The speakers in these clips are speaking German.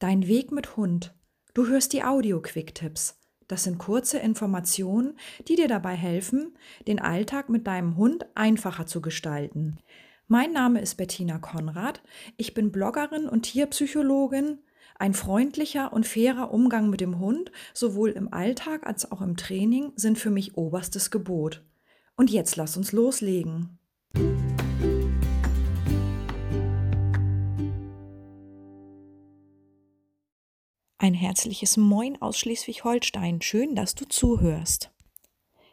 Dein Weg mit Hund. Du hörst die Audio-Quick-Tipps. Das sind kurze Informationen, die dir dabei helfen, den Alltag mit deinem Hund einfacher zu gestalten. Mein Name ist Bettina Konrad. Ich bin Bloggerin und Tierpsychologin. Ein freundlicher und fairer Umgang mit dem Hund, sowohl im Alltag als auch im Training, sind für mich oberstes Gebot. Und jetzt lass uns loslegen. Herzliches Moin aus Schleswig-Holstein. Schön, dass du zuhörst.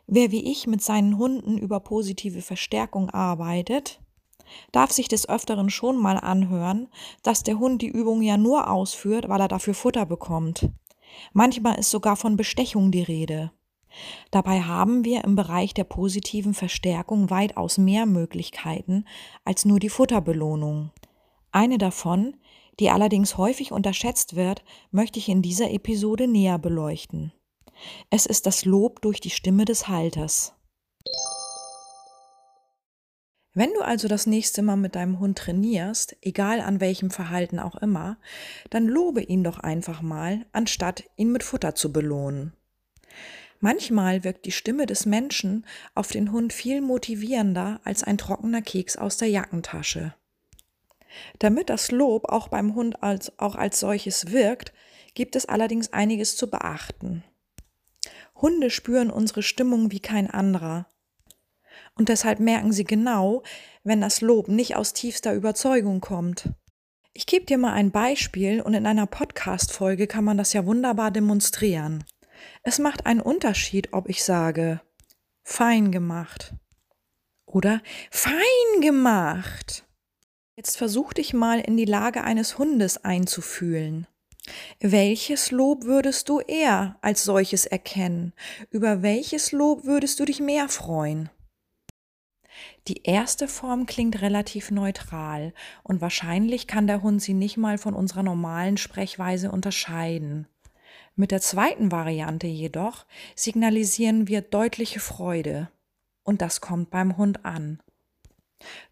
Wer wie ich mit seinen Hunden über positive Verstärkung arbeitet, darf sich des Öfteren schon mal anhören, dass der Hund die Übung ja nur ausführt, weil er dafür Futter bekommt. Manchmal ist sogar von Bestechung die Rede. Dabei haben wir im Bereich der positiven Verstärkung weitaus mehr Möglichkeiten als nur die Futterbelohnung. Eine davon die allerdings häufig unterschätzt wird, möchte ich in dieser Episode näher beleuchten. Es ist das Lob durch die Stimme des Halters. Wenn du also das nächste Mal mit deinem Hund trainierst, egal an welchem Verhalten auch immer, dann lobe ihn doch einfach mal, anstatt ihn mit Futter zu belohnen. Manchmal wirkt die Stimme des Menschen auf den Hund viel motivierender als ein trockener Keks aus der Jackentasche. Damit das Lob auch beim Hund als, auch als solches wirkt, gibt es allerdings einiges zu beachten. Hunde spüren unsere Stimmung wie kein anderer. Und deshalb merken sie genau, wenn das Lob nicht aus tiefster Überzeugung kommt. Ich gebe dir mal ein Beispiel und in einer Podcast-Folge kann man das ja wunderbar demonstrieren. Es macht einen Unterschied, ob ich sage, fein gemacht oder fein gemacht. Jetzt versuch dich mal in die Lage eines Hundes einzufühlen. Welches Lob würdest du eher als solches erkennen? Über welches Lob würdest du dich mehr freuen? Die erste Form klingt relativ neutral und wahrscheinlich kann der Hund sie nicht mal von unserer normalen Sprechweise unterscheiden. Mit der zweiten Variante jedoch signalisieren wir deutliche Freude und das kommt beim Hund an.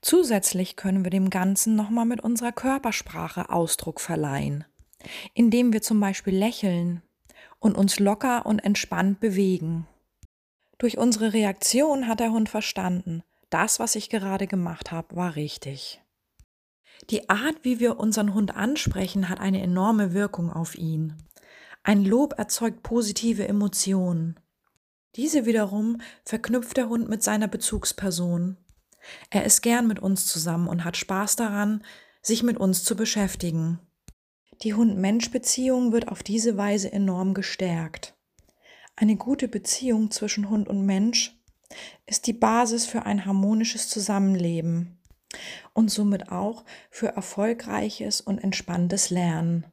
Zusätzlich können wir dem Ganzen nochmal mit unserer Körpersprache Ausdruck verleihen, indem wir zum Beispiel lächeln und uns locker und entspannt bewegen. Durch unsere Reaktion hat der Hund verstanden, das, was ich gerade gemacht habe, war richtig. Die Art, wie wir unseren Hund ansprechen, hat eine enorme Wirkung auf ihn. Ein Lob erzeugt positive Emotionen. Diese wiederum verknüpft der Hund mit seiner Bezugsperson er ist gern mit uns zusammen und hat Spaß daran, sich mit uns zu beschäftigen. Die Hund-Mensch-Beziehung wird auf diese Weise enorm gestärkt. Eine gute Beziehung zwischen Hund und Mensch ist die Basis für ein harmonisches Zusammenleben und somit auch für erfolgreiches und entspanntes Lernen.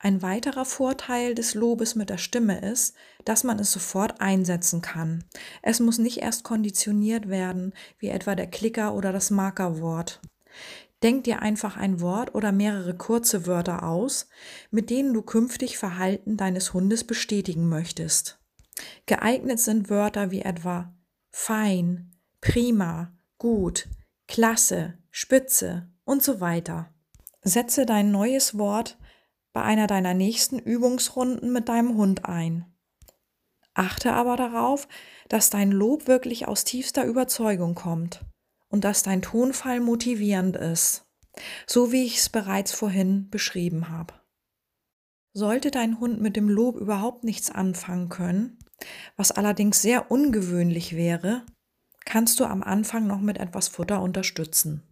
Ein weiterer Vorteil des Lobes mit der Stimme ist, dass man es sofort einsetzen kann. Es muss nicht erst konditioniert werden, wie etwa der Klicker oder das Markerwort. Denk dir einfach ein Wort oder mehrere kurze Wörter aus, mit denen du künftig Verhalten deines Hundes bestätigen möchtest. Geeignet sind Wörter wie etwa fein, prima, gut, klasse, spitze und so weiter. Setze dein neues Wort bei einer deiner nächsten Übungsrunden mit deinem Hund ein. Achte aber darauf, dass dein Lob wirklich aus tiefster Überzeugung kommt und dass dein Tonfall motivierend ist, so wie ich es bereits vorhin beschrieben habe. Sollte dein Hund mit dem Lob überhaupt nichts anfangen können, was allerdings sehr ungewöhnlich wäre, kannst du am Anfang noch mit etwas Futter unterstützen.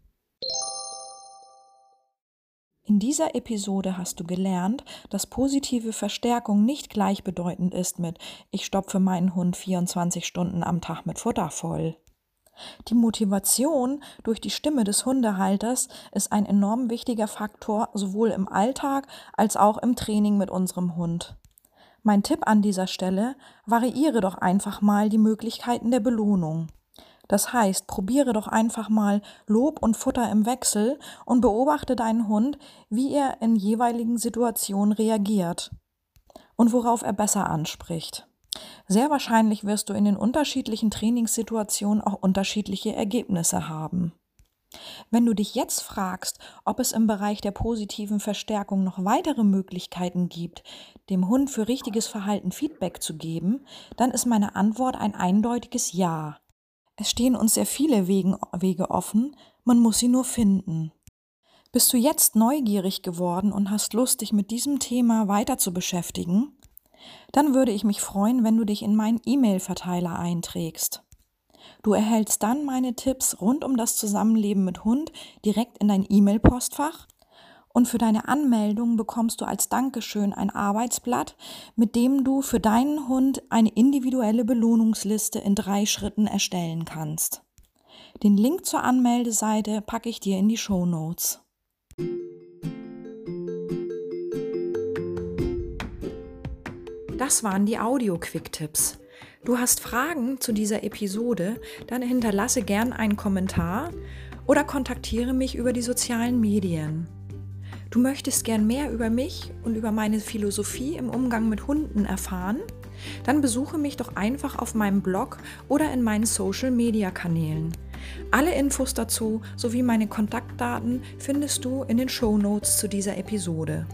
In dieser Episode hast du gelernt, dass positive Verstärkung nicht gleichbedeutend ist mit ich stopfe meinen Hund 24 Stunden am Tag mit Futter voll. Die Motivation durch die Stimme des Hundehalters ist ein enorm wichtiger Faktor sowohl im Alltag als auch im Training mit unserem Hund. Mein Tipp an dieser Stelle, variiere doch einfach mal die Möglichkeiten der Belohnung. Das heißt, probiere doch einfach mal Lob und Futter im Wechsel und beobachte deinen Hund, wie er in jeweiligen Situationen reagiert und worauf er besser anspricht. Sehr wahrscheinlich wirst du in den unterschiedlichen Trainingssituationen auch unterschiedliche Ergebnisse haben. Wenn du dich jetzt fragst, ob es im Bereich der positiven Verstärkung noch weitere Möglichkeiten gibt, dem Hund für richtiges Verhalten Feedback zu geben, dann ist meine Antwort ein eindeutiges Ja. Es stehen uns sehr viele Wege offen, man muss sie nur finden. Bist du jetzt neugierig geworden und hast Lust, dich mit diesem Thema weiter zu beschäftigen? Dann würde ich mich freuen, wenn du dich in meinen E-Mail-Verteiler einträgst. Du erhältst dann meine Tipps rund um das Zusammenleben mit Hund direkt in dein E-Mail-Postfach und für deine Anmeldung bekommst du als Dankeschön ein Arbeitsblatt, mit dem du für deinen Hund eine individuelle Belohnungsliste in drei Schritten erstellen kannst. Den Link zur Anmeldeseite packe ich dir in die Show Notes. Das waren die Audio-Quick-Tipps. Du hast Fragen zu dieser Episode, dann hinterlasse gern einen Kommentar oder kontaktiere mich über die sozialen Medien. Du möchtest gern mehr über mich und über meine Philosophie im Umgang mit Hunden erfahren? Dann besuche mich doch einfach auf meinem Blog oder in meinen Social-Media-Kanälen. Alle Infos dazu sowie meine Kontaktdaten findest du in den Show Notes zu dieser Episode.